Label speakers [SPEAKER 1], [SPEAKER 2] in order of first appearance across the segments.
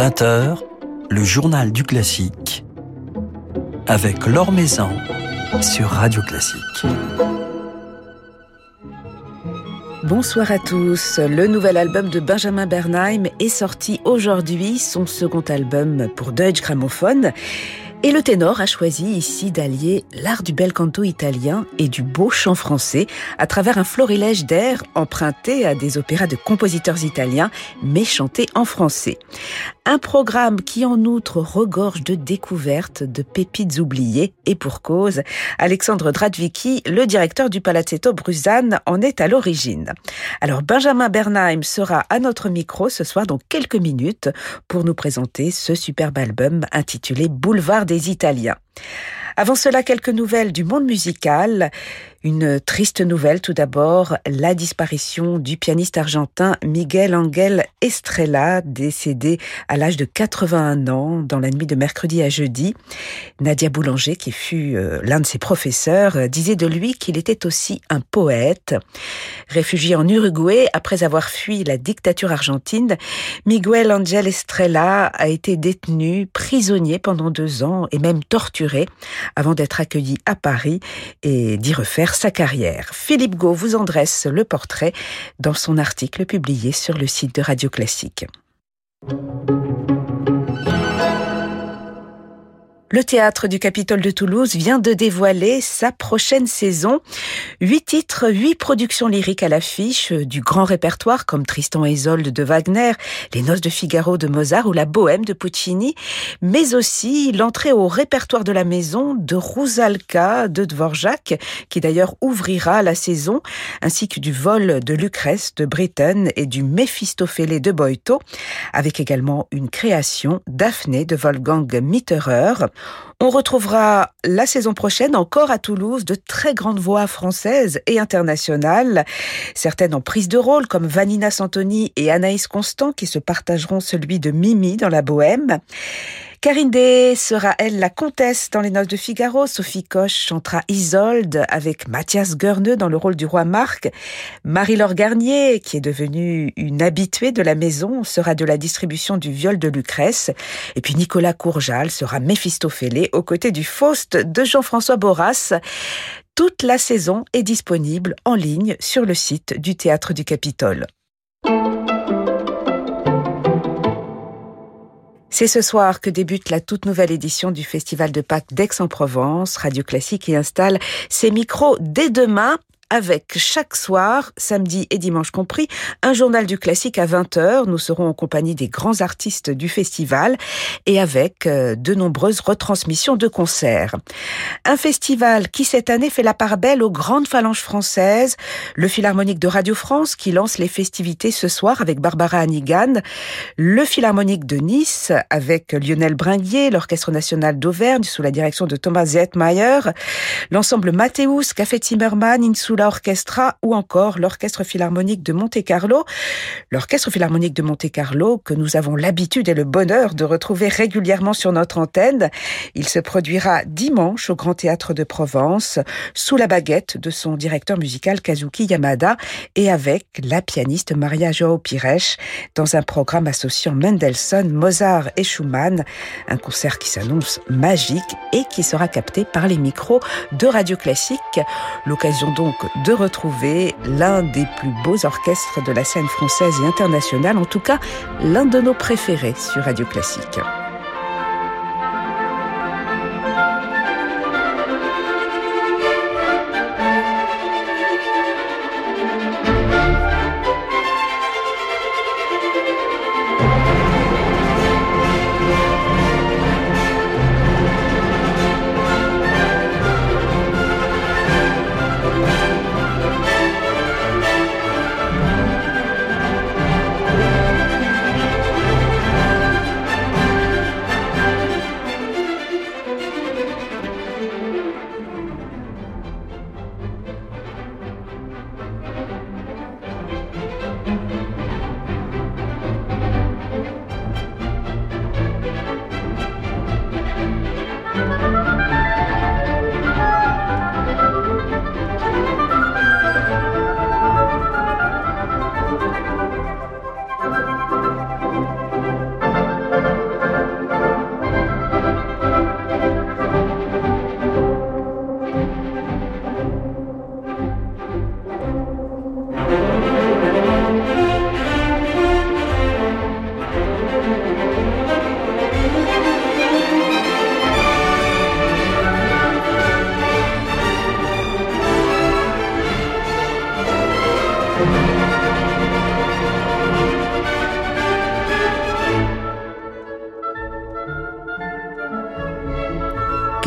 [SPEAKER 1] 20h, le journal du classique avec Laure Maison sur Radio Classique.
[SPEAKER 2] Bonsoir à tous. Le nouvel album de Benjamin Bernheim est sorti aujourd'hui, son second album pour Deutsche Grammophon. Et le ténor a choisi ici d'allier l'art du bel canto italien et du beau chant français à travers un florilège d'airs empruntés à des opéras de compositeurs italiens mais chantés en français. Un programme qui en outre regorge de découvertes, de pépites oubliées et pour cause, Alexandre Dradvicki, le directeur du Palazzetto Bruzane, en est à l'origine. Alors Benjamin Bernheim sera à notre micro ce soir dans quelques minutes pour nous présenter ce superbe album intitulé Boulevard des Italiens. Avant cela, quelques nouvelles du monde musical. Une triste nouvelle tout d'abord, la disparition du pianiste argentin Miguel Angel Estrella, décédé à l'âge de 81 ans dans la nuit de mercredi à jeudi. Nadia Boulanger, qui fut euh, l'un de ses professeurs, disait de lui qu'il était aussi un poète. Réfugié en Uruguay après avoir fui la dictature argentine, Miguel Angel Estrella a été détenu, prisonnier pendant deux ans et même torturé avant d'être accueilli à Paris et d'y refaire sa carrière. Philippe Gau vous en dresse le portrait dans son article publié sur le site de Radio Classique. Le théâtre du Capitole de Toulouse vient de dévoiler sa prochaine saison. Huit titres, huit productions lyriques à l'affiche du grand répertoire comme Tristan et Isolde de Wagner, Les Noces de Figaro de Mozart ou La Bohème de Puccini, mais aussi l'entrée au répertoire de la maison de Rousalka de Dvorak, qui d'ailleurs ouvrira la saison, ainsi que du vol de Lucrèce de Britten et du Méphistophélé de Boito, avec également une création Daphné de Wolfgang Mitterer. On retrouvera la saison prochaine encore à Toulouse de très grandes voix françaises et internationales, certaines en prise de rôle comme Vanina Santoni et Anaïs Constant qui se partageront celui de Mimi dans la Bohème. Karine Day sera, elle, la comtesse dans Les Noces de Figaro. Sophie Coche chantera Isolde avec Mathias Goerneux dans le rôle du roi Marc. Marie-Laure Garnier, qui est devenue une habituée de la maison, sera de la distribution du viol de Lucrèce. Et puis Nicolas Courjal sera Méphistophélé aux côtés du Faust de Jean-François Boras. Toute la saison est disponible en ligne sur le site du Théâtre du Capitole. C'est ce soir que débute la toute nouvelle édition du Festival de Pâques d'Aix-en-Provence. Radio Classique y installe ses micros dès demain avec chaque soir, samedi et dimanche compris, un journal du classique à 20h. Nous serons en compagnie des grands artistes du festival et avec euh, de nombreuses retransmissions de concerts. Un festival qui cette année fait la part belle aux grandes phalanges françaises, le Philharmonique de Radio France qui lance les festivités ce soir avec Barbara Hannigan, le Philharmonique de Nice avec Lionel Bringuier, l'Orchestre national d'Auvergne sous la direction de Thomas Zetmeyer, l'ensemble Mathéus, Café Zimmermann, Insula Orchestra ou encore l'Orchestre Philharmonique de Monte-Carlo. L'Orchestre Philharmonique de Monte-Carlo que nous avons l'habitude et le bonheur de retrouver régulièrement sur notre antenne. Il se produira dimanche au Grand Théâtre de Provence sous la baguette de son directeur musical Kazuki Yamada et avec la pianiste Maria Joao Pires dans un programme associant Mendelssohn, Mozart et Schumann. Un concert qui s'annonce magique et qui sera capté par les micros de Radio Classique. L'occasion donc de retrouver l'un des plus beaux orchestres de la scène française et internationale, en tout cas l'un de nos préférés sur Radio Classique.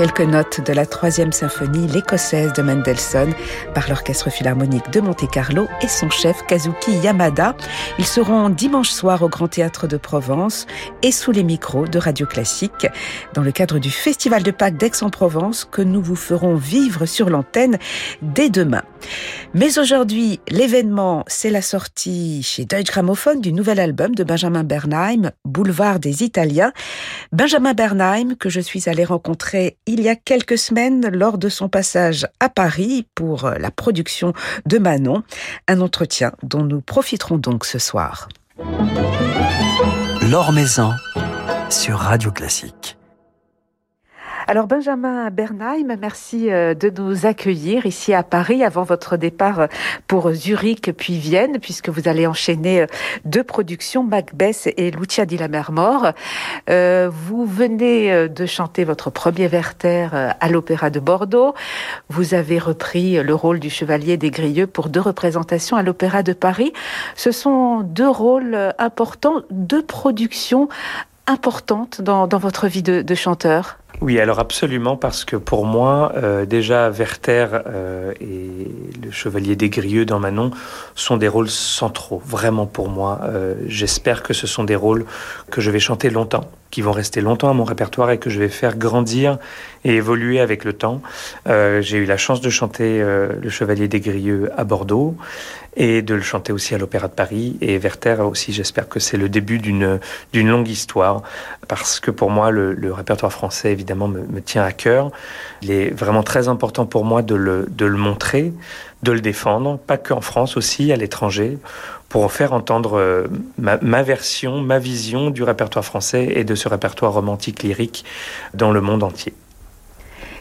[SPEAKER 2] Quelques notes de la troisième symphonie, l'écossaise de Mendelssohn, par l'Orchestre Philharmonique de Monte-Carlo et son chef Kazuki Yamada. Ils seront dimanche soir au Grand Théâtre de Provence et sous les micros de Radio Classique dans le cadre du Festival de Pâques d'Aix-en-Provence que nous vous ferons vivre sur l'antenne dès demain. Mais aujourd'hui, l'événement, c'est la sortie chez Deutsche Grammophon du nouvel album de Benjamin Bernheim, Boulevard des Italiens. Benjamin Bernheim, que je suis allé rencontrer il y a quelques semaines lors de son passage à Paris pour la production de Manon, un entretien dont nous profiterons donc ce soir.
[SPEAKER 1] Maison sur Radio Classique.
[SPEAKER 2] Alors Benjamin Bernheim, merci euh, de nous accueillir ici à Paris avant votre départ euh, pour Zurich puis Vienne, puisque vous allez enchaîner euh, deux productions, Macbeth et Lucia di Lammermoor. vous venez de chanter votre premier Werther à l'Opéra de Bordeaux. Vous avez repris le rôle du Chevalier des Grieux pour deux représentations à l'Opéra de Paris. Ce sont deux rôles importants, deux productions importantes dans, votre vie de chanteur.
[SPEAKER 3] Oui, alors absolument, parce que pour moi, euh, déjà, Werther euh, et le Chevalier des Grieux dans Manon sont des rôles centraux, vraiment pour moi. Euh, j'espère que ce sont des rôles que je vais chanter longtemps, qui vont rester longtemps à mon répertoire et que je vais faire grandir et évoluer avec le temps. J'ai eu la chance de chanter le Chevalier des Grieux à Bordeaux et de le chanter aussi à l'Opéra de Paris. Et Werther aussi, j'espère que c'est le début d'une longue histoire, parce que pour moi, le, le répertoire français, évidemment, me, tient à cœur. Il est vraiment très important pour moi de le, montrer, de le défendre, pas qu'en France, aussi à l'étranger, pour faire entendre euh, ma, version, ma vision du répertoire français et de ce répertoire romantique lyrique dans le monde entier.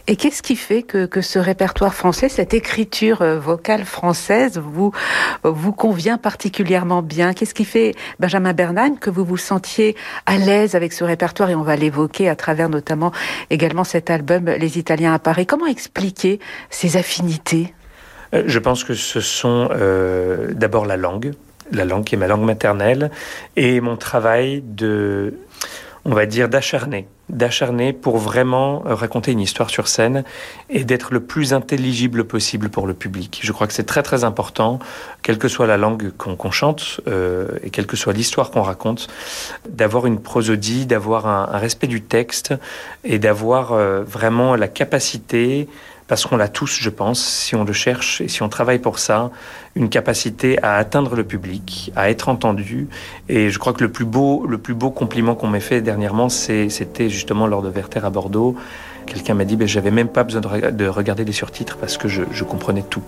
[SPEAKER 2] Et qu'est-ce qui fait que, que, ce répertoire français, cette écriture euh, vocale française, vous, vous convient particulièrement bien? Qu'est-ce qui fait, Benjamin Bernheim, que vous vous sentiez à l'aise avec ce répertoire? Et on va l'évoquer à travers notamment également cet album Les Italiens à Paris. Comment expliquer ces affinités?
[SPEAKER 3] Euh, Je pense que ce sont euh, d'abord la langue, la langue qui est ma langue maternelle, et mon travail de on va dire, d'acharner, d'acharner pour vraiment euh, raconter une histoire sur scène et d'être le plus intelligible possible pour le public. Je crois que c'est très très important, quelle que soit la langue qu'on chante euh, et quelle que soit l'histoire qu'on raconte, d'avoir une prosodie, d'avoir un, respect du texte et d'avoir euh, vraiment la capacité parce qu'on l'a tous, je pense, si on le cherche et si on travaille pour ça, une capacité à atteindre le public, à être entendu. Et je crois que le plus beau, le plus beau compliment qu'on m'ait fait dernièrement, c'était justement lors de Werther à Bordeaux. Quelqu'un m'a dit, ben, j'avais même pas besoin de, regarder les surtitres parce que je comprenais tout.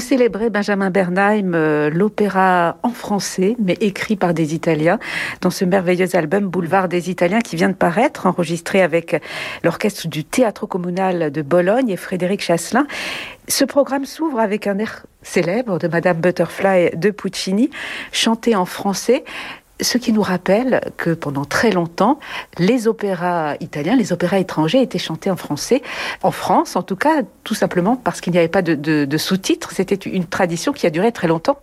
[SPEAKER 4] Célébrez, Benjamin Bernheim, euh, l'opéra en français, mais écrit par des Italiens, dans ce merveilleux album Boulevard des Italiens qui vient de paraître, enregistré avec l'orchestre du Théâtre communal de Bologne et Frédéric Chasselin. Ce programme s'ouvre avec un air célèbre de Madame Butterfly de Puccini, chanté en français ce qui nous rappelle que pendant très longtemps, les opéras italiens, les opéras étrangers étaient chantés en français, en France en tout cas, tout simplement parce qu'il n'y avait pas de, sous-titres. C'était une tradition qui a duré très longtemps.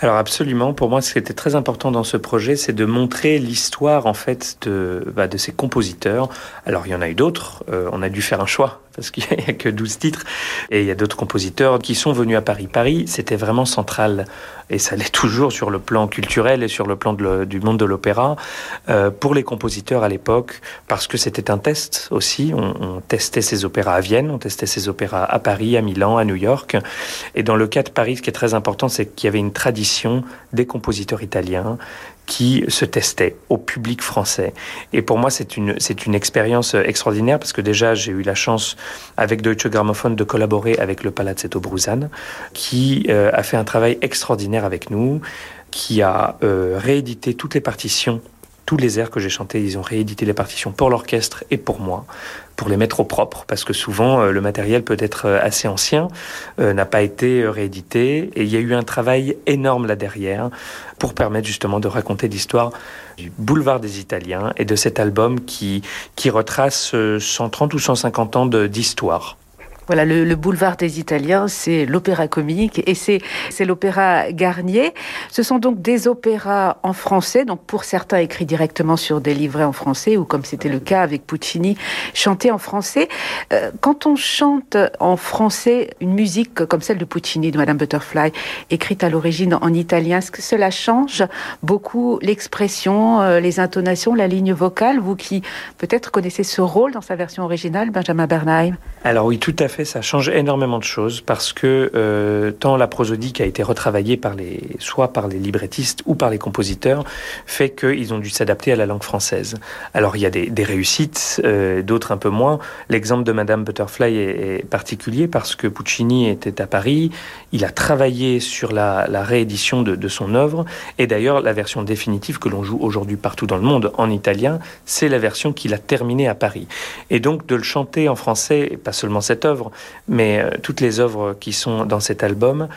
[SPEAKER 3] Alors absolument, pour moi ce qui était très important dans ce projet, c'est de montrer l'histoire en fait de, bah, ces compositeurs. Alors il y en a eu d'autres, euh, on a dû faire un choix parce qu'il n'y a que 12 titres. Et il y a d'autres compositeurs qui sont venus à Paris. Paris, c'était vraiment central, et ça l'est toujours sur le plan culturel et sur le plan du monde de l'opéra, euh, pour les compositeurs à l'époque, parce que c'était un test aussi. On, on, testait ces opéras à Vienne, on testait ces opéras à Paris, à Milan, à New York. Et dans le cas de Paris, ce qui est très important, c'est qu'il y avait une tradition des compositeurs italiens qui se testait au public français. Et pour moi, c'est une, c'est une expérience extraordinaire parce que déjà, j'ai eu la chance avec Deutsche Grammophon de collaborer avec le Palazzetto Bruzane, qui euh, a fait un travail extraordinaire avec nous, qui a euh, réédité toutes les partitions tous les airs que j'ai chantés, ils ont réédité les partitions pour l'orchestre et pour moi, pour les mettre au propre, parce que souvent euh, le matériel peut être euh, assez ancien, euh, n'a pas été réédité, et il y a eu un travail énorme là derrière pour permettre justement de raconter l'histoire du boulevard des Italiens et de cet album qui, qui retrace 130 ou 150 ans d'histoire.
[SPEAKER 4] Voilà, le, boulevard des Italiens, c'est l'opéra comique et c'est c'est l'opéra Garnier. Ce sont donc des opéras en français, donc pour certains écrits directement sur des livrets en français ou comme c'était le cas avec Puccini, chantés en français. Euh, quand on chante en français une musique comme celle de Puccini, de Madame Butterfly, écrite à l'origine en italien, est-ce que cela change beaucoup l'expression, euh, les intonations, la ligne vocale? Vous qui peut-être connaissez ce rôle dans sa version originale, Benjamin Bernheim.
[SPEAKER 3] Alors oui, tout à fait ça change énormément de choses parce que euh, tant la prosodique a été retravaillée par les, soit par les librettistes ou par les compositeurs, fait qu'ils ont dû s'adapter à la langue française. Alors il y a des, réussites, euh, d'autres un peu moins. L'exemple de Madame Butterfly est, particulier parce que Puccini était à Paris, il a travaillé sur la, réédition de, de, son œuvre et d'ailleurs la version définitive que l'on joue aujourd'hui partout dans le monde en italien, c'est la version qu'il a terminée à Paris. Et donc de le chanter en français, pas seulement cette œuvre, mais euh, toutes les œuvres qui sont dans cet album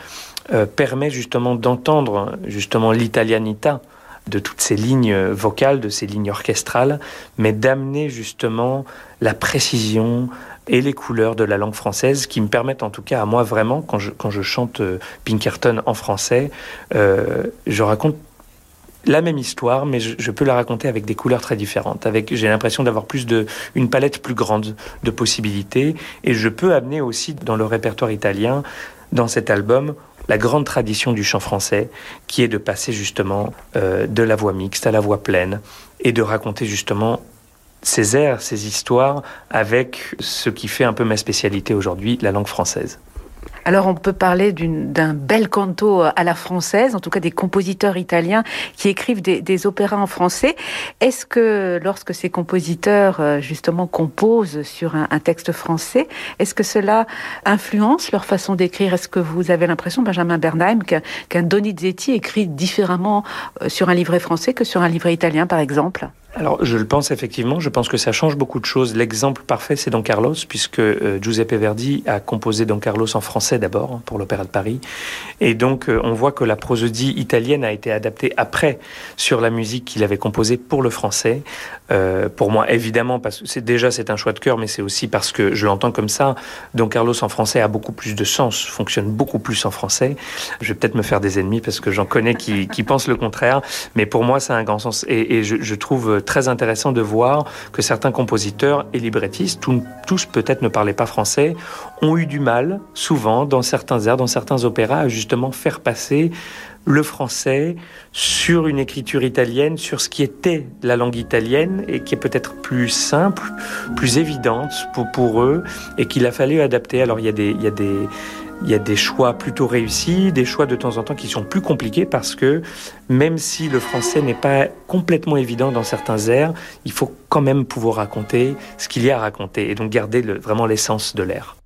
[SPEAKER 3] euh, permettent justement d'entendre justement l'italianita de toutes ces lignes vocales, de ces lignes orchestrales, mais d'amener justement la précision et les couleurs de la langue française qui me permettent en tout cas à moi vraiment, quand je, quand je chante euh, Pinkerton en français, je raconte la même histoire, mais je, peux la raconter avec des couleurs très différentes. Avec, j'ai l'impression d'avoir plus de, une palette plus grande de possibilités, et je peux amener aussi dans le répertoire italien, dans cet album, la grande tradition du chant français, qui est de passer justement euh, de la voix mixte à la voix pleine, et de raconter justement ces airs, ces histoires, avec ce qui fait un peu ma spécialité aujourd'hui, la langue française.
[SPEAKER 4] Alors on peut parler d'un bel canto à la française, en tout cas des compositeurs italiens qui écrivent des, opéras en français. Est-ce que lorsque ces compositeurs euh, justement composent sur un, texte français, est-ce que cela influence leur façon d'écrire? Est-ce que vous avez l'impression, Benjamin Bernheim, qu'un Donizetti écrit différemment euh, sur un livret français que sur un livret italien, par exemple?
[SPEAKER 3] Alors, je le pense effectivement. Je pense que ça change beaucoup de choses. L'exemple parfait, c'est Don Carlos, puisque euh, Giuseppe Verdi a composé Don Carlos en français d'abord hein, pour l'Opéra de Paris. Et donc, euh, on voit que la prosodie italienne a été adaptée après sur la musique qu'il avait composée pour le français. Euh, pour moi, évidemment, parce que c'est déjà c'est un choix de cœur, mais c'est aussi parce que je l'entends comme ça. Don Carlos en français a beaucoup plus de sens, fonctionne beaucoup plus en français. Je vais peut-être me faire des ennemis parce que j'en connais qui, pensent le contraire, mais pour moi, ça a un grand sens. Et, je trouve très intéressant de voir que certains compositeurs et librettistes, tous peut-être ne parlaient pas français, ont eu du mal, souvent, dans certains airs, dans certains opéras, à justement faire passer le français sur une écriture italienne, sur ce qui était la langue italienne et qui est peut-être plus simple, plus évidente pour, pour eux et qu'il a fallu adapter. Alors il y a des, il y a des, il y a des choix plutôt réussis, des choix de temps en temps qui sont plus compliqués parce que même si le français n'est pas complètement évident dans certains airs, il faut quand même pouvoir raconter ce qu'il y a à raconter et donc garder vraiment l'essence de l'air.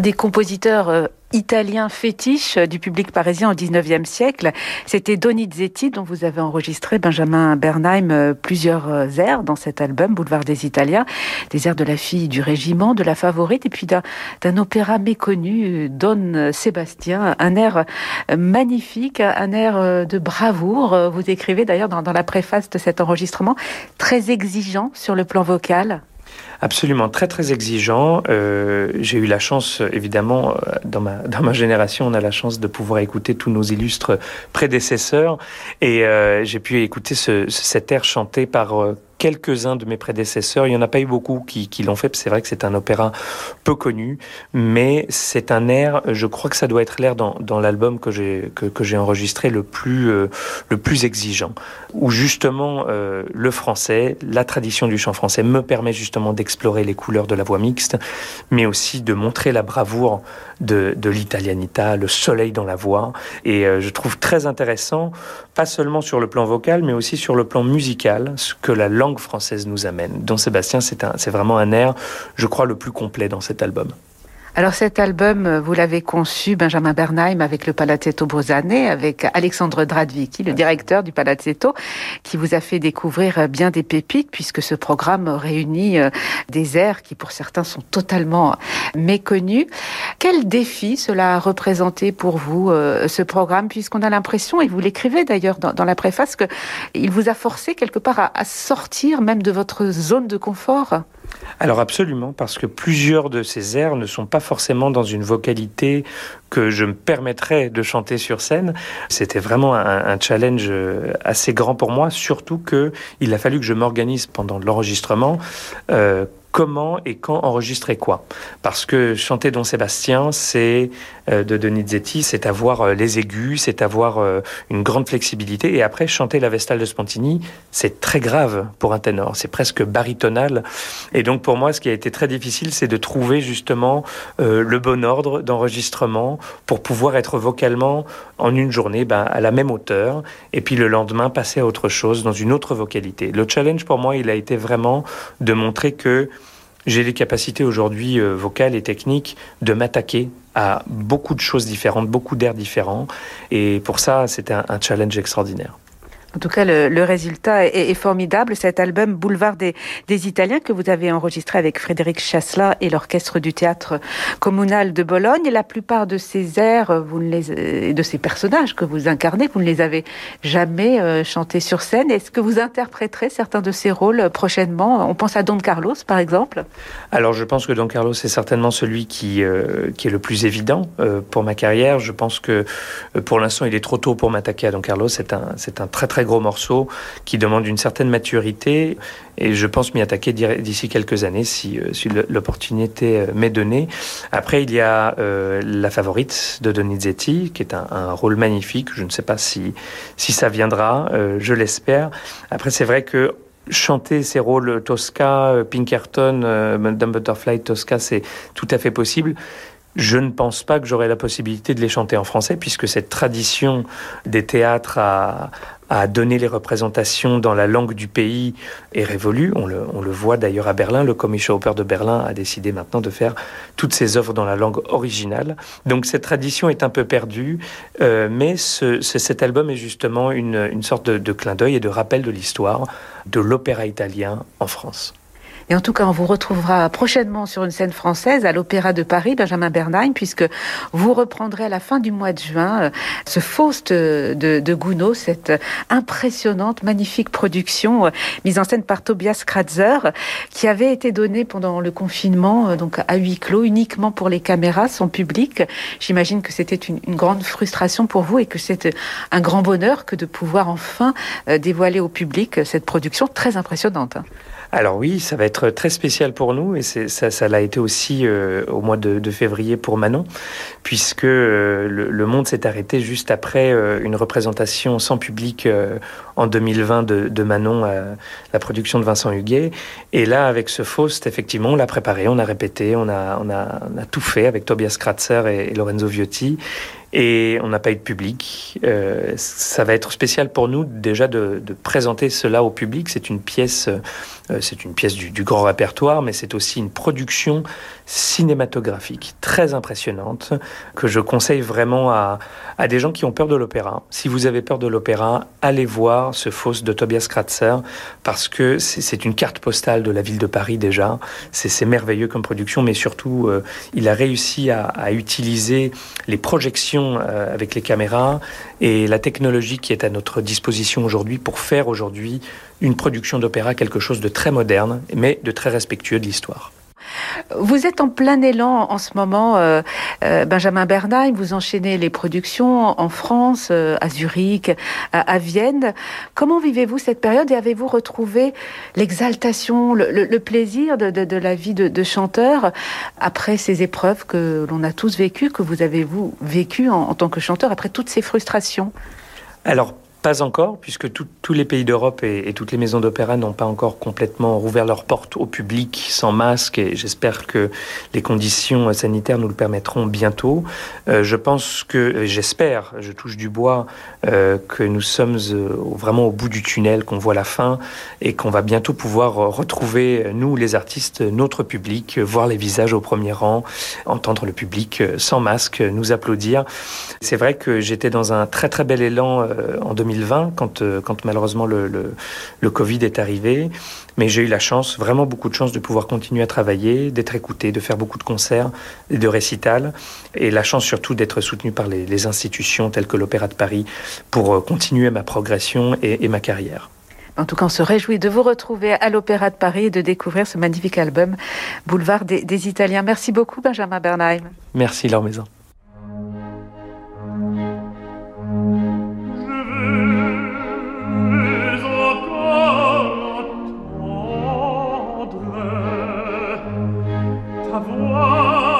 [SPEAKER 4] L'un des compositeurs euh, italiens fétiches euh, du public parisien au XIXe siècle, c'était Donizetti dont vous avez enregistré Benjamin Bernheim euh, plusieurs airs dans cet album Boulevard des Italiens, des airs de la fille du régiment, de la favorite et puis d'un opéra méconnu Don Sébastien, un air magnifique, un air de bravoure. Vous écrivez d'ailleurs dans la préface de cet enregistrement très exigeant sur le plan vocal.
[SPEAKER 3] Absolument, très très exigeant. Euh, j'ai eu la chance, évidemment, euh, dans ma, dans ma génération, on a la chance de pouvoir écouter tous nos illustres prédécesseurs. Et euh, j'ai pu écouter ce, cet air chanté par quelques-uns de mes prédécesseurs. Il n'y en a pas eu beaucoup qui, qui l'ont fait. C'est vrai que c'est un opéra peu connu, mais c'est un air, je crois que ça doit être l'air dans, dans l'album que j'ai que, que enregistré le plus, euh, le plus exigeant, où justement euh, le français, la tradition du chant français me permet justement d'explorer les couleurs de la voix mixte, mais aussi de montrer la bravoure de, de l'italianita, le soleil dans la voix. Et euh, je trouve très intéressant, pas seulement sur le plan vocal, mais aussi sur le plan musical, ce que la langue française nous amène. Don Sébastien, c'est vraiment un air, je crois, le plus complet dans cet album.
[SPEAKER 4] Alors cet album, euh, vous l'avez conçu, Benjamin Bernheim, avec le Palazzetto Brosane, avec Alexandre Dradvicki, le directeur du Palazzetto, qui vous a fait découvrir euh, bien des pépites, puisque ce programme réunit euh, des airs qui pour certains sont totalement méconnus. Quel défi cela a représenté pour vous, ce programme, puisqu'on a l'impression, et vous l'écrivez d'ailleurs dans, la préface, qu'il vous a forcé quelque part à sortir même de votre zone de confort?
[SPEAKER 3] Alors absolument, parce que plusieurs de ces airs ne sont pas forcément dans une vocalité que je me permettrais de chanter sur scène. C'était vraiment un, challenge euh, assez grand pour moi, surtout que il a fallu que je m'organise pendant l'enregistrement. Euh, comment et quand enregistrer quoi. Parce que chanter Don Sébastien, c'est de Donizetti, c'est avoir euh, les aigus, c'est avoir euh, une grande flexibilité. Et après, chanter la Vestale de Spontini, c'est très grave pour un ténor, c'est presque baritonal. Et donc pour moi, ce qui a été très difficile, c'est de trouver justement le bon ordre d'enregistrement pour pouvoir être vocalement en une journée ben, à la même hauteur, et puis le lendemain passer à autre chose dans une autre vocalité. Le challenge pour moi, il a été vraiment de montrer que j'ai les capacités aujourd'hui euh, vocales et techniques de m'attaquer à beaucoup de choses différentes, beaucoup d'airs différents. Et pour ça, c'était un challenge extraordinaire.
[SPEAKER 4] En tout cas, le, résultat est, formidable. Cet album Boulevard des, Italiens que vous avez enregistré avec Frédéric Chasselas et l'orchestre du théâtre communal de Bologne. La plupart de ces airs, les, de ces personnages que vous incarnez, vous ne les avez jamais euh, chantés sur scène. Est-ce que vous interpréterez certains de ces rôles prochainement? On pense à Don Carlos, par exemple.
[SPEAKER 3] Alors, je pense que Don Carlos est certainement celui qui, euh, est le plus évident euh, pour ma carrière. Je pense que pour l'instant, il est trop tôt pour m'attaquer à Don Carlos. C'est un, c'est un très très gros morceau qui demande une certaine maturité et je pense m'y attaquer d'ici quelques années si, euh, l'opportunité euh, m'est donnée. Après, il y a euh, La Favorite de Donizetti, qui est un, rôle magnifique. Je ne sais pas si, si ça viendra, je l'espère. Après, c'est vrai que chanter ces rôles Tosca, Pinkerton, Madame Butterfly, Tosca, c'est tout à fait possible. Je ne pense pas que j'aurai la possibilité de les chanter en français, puisque cette tradition des théâtres a, a donné les représentations dans la langue du pays est révolue. On le, on le voit d'ailleurs à Berlin. Le Commission Oper de Berlin a décidé maintenant de faire toutes ses œuvres dans la langue originale. Donc cette tradition est un peu perdue, euh, mais ce, cet album est justement une, une sorte de, de clin d'œil et de rappel de l'histoire de l'opéra italien en France.
[SPEAKER 4] Et en tout cas, on vous retrouvera prochainement sur une scène française à l'Opéra de Paris, Benjamin Bernheim, puisque vous reprendrez à la fin du mois de juin euh, ce Faust de, de Gounod, cette impressionnante, magnifique production euh, mise en scène par Tobias Kratzer, qui avait été donnée pendant le confinement, euh, donc à huis clos, uniquement pour les caméras, son public. J'imagine que c'était une, grande frustration pour vous et que c'est un grand bonheur que de pouvoir enfin dévoiler au public cette production très impressionnante.
[SPEAKER 3] Alors oui, ça va être très spécial pour nous et ça, ça l'a été aussi euh, au mois de, février pour Manon, puisque euh, le, monde s'est arrêté juste après euh, une représentation sans public en 2020 de, Manon, la production de Vincent Huguet. Et là, avec ce Faust, effectivement, on l'a préparé, on a répété, on a, on a, on a tout fait avec Tobias Kratzer et, et Lorenzo Viotti et on n'a pas eu de public. Euh, ça va être spécial pour nous déjà de, présenter cela au public. C'est une pièce, euh, c'est une pièce du, grand répertoire, mais c'est aussi une production cinématographique très impressionnante que je conseille vraiment à, des gens qui ont peur de l'opéra. Si vous avez peur de l'opéra, allez voir ce Faust de Tobias Kratzer parce que c'est une carte postale de la ville de Paris déjà. C'est merveilleux comme production, mais surtout, euh, il a réussi à utiliser les projections euh, avec les caméras et la technologie qui est à notre disposition aujourd'hui pour faire aujourd'hui une production d'opéra quelque chose de très moderne, mais de très respectueux de l'histoire.
[SPEAKER 4] Vous êtes en plein élan en ce moment, euh, euh, Benjamin Bernheim. Vous enchaînez les productions en France, euh, à Zurich, à, Vienne. Comment vivez-vous cette période et avez-vous retrouvé l'exaltation, le, plaisir de, la vie de, chanteur après ces épreuves que l'on a tous vécues, que vous avez vous vécues en, en tant que chanteur après toutes ces frustrations?
[SPEAKER 3] Alors pas encore, puisque tous les pays d'Europe et, toutes les maisons d'opéra n'ont pas encore complètement rouvert leurs portes au public sans masque, et j'espère que les conditions sanitaires nous le permettront bientôt. Euh, je pense que, j'espère, je touche du bois, euh, que nous sommes euh, vraiment au bout du tunnel, qu'on voit la fin, et qu'on va bientôt pouvoir retrouver, nous les artistes, notre public, voir les visages au premier rang, entendre le public sans masque, nous applaudir. C'est vrai que j'étais dans un très très bel élan en 2020 2020, quand, euh, quand malheureusement le, le, Covid est arrivé. Mais j'ai eu la chance, vraiment beaucoup de chance, de pouvoir continuer à travailler, d'être écouté, de faire beaucoup de concerts et de récitals. Et la chance surtout d'être soutenu par les, institutions telles que l'Opéra de Paris pour euh, continuer ma progression et, ma carrière.
[SPEAKER 4] En tout cas, on se réjouit de vous retrouver à l'Opéra de Paris et de découvrir ce magnifique album Boulevard des, des Italiens. Merci beaucoup, Benjamin Bernheim.
[SPEAKER 3] Merci, Laure Maison.
[SPEAKER 2] ta voix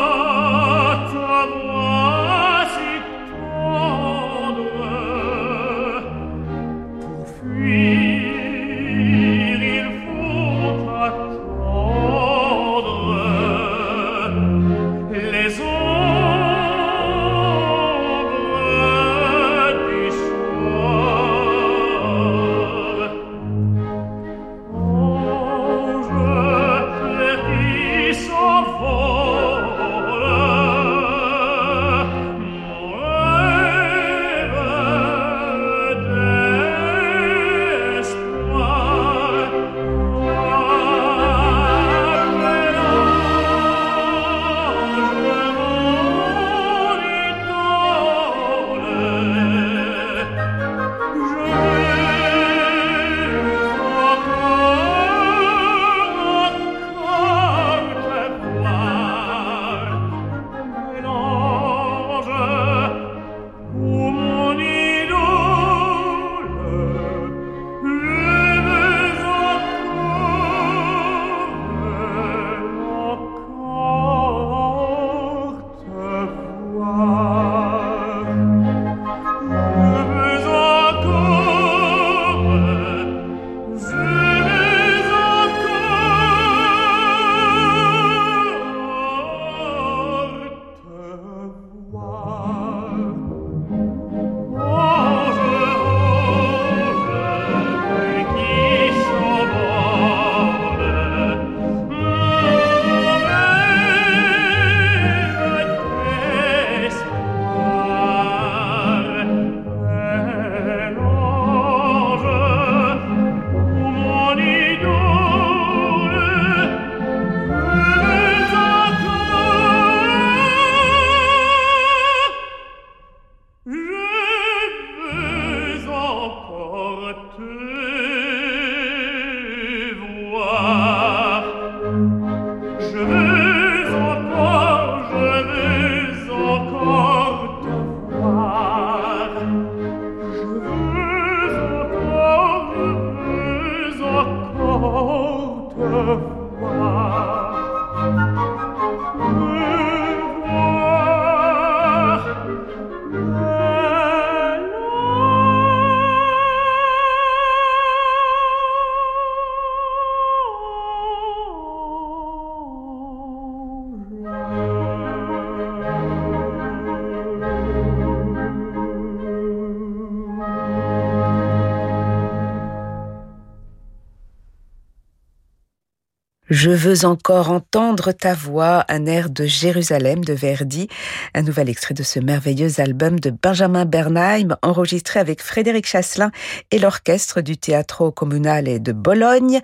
[SPEAKER 2] Je veux encore entendre ta voix, un air de Jérusalem de Verdi, un nouvel extrait de ce merveilleux album de Benjamin Bernheim, enregistré avec Frédéric Chasselin et l'orchestre du Teatro Comunale de Bologne.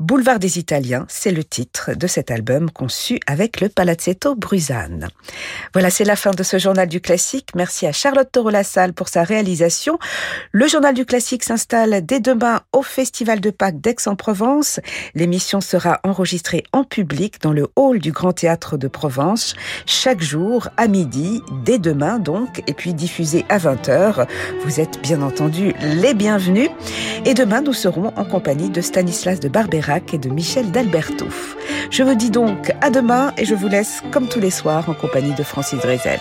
[SPEAKER 2] Boulevard des Italiens, c'est le titre de cet album conçu avec le Palazzetto Bruzane. Voilà, c'est la fin de ce journal du classique. Merci à Charlotte Toro-Lassalle pour sa réalisation. Le journal du classique s'installe dès demain au Festival de Pâques d'Aix-en-Provence. L'émission sera en enregistré en public dans le hall du Grand Théâtre de Provence chaque jour à midi, dès demain donc, et puis diffusé à 20h. Vous êtes bien entendu les bienvenus. Et demain, nous serons en compagnie de Stanislas de Barberac et de Michel d'Alberto. Je vous dis donc à demain et je vous laisse comme tous les soirs en compagnie de Francis Drezel.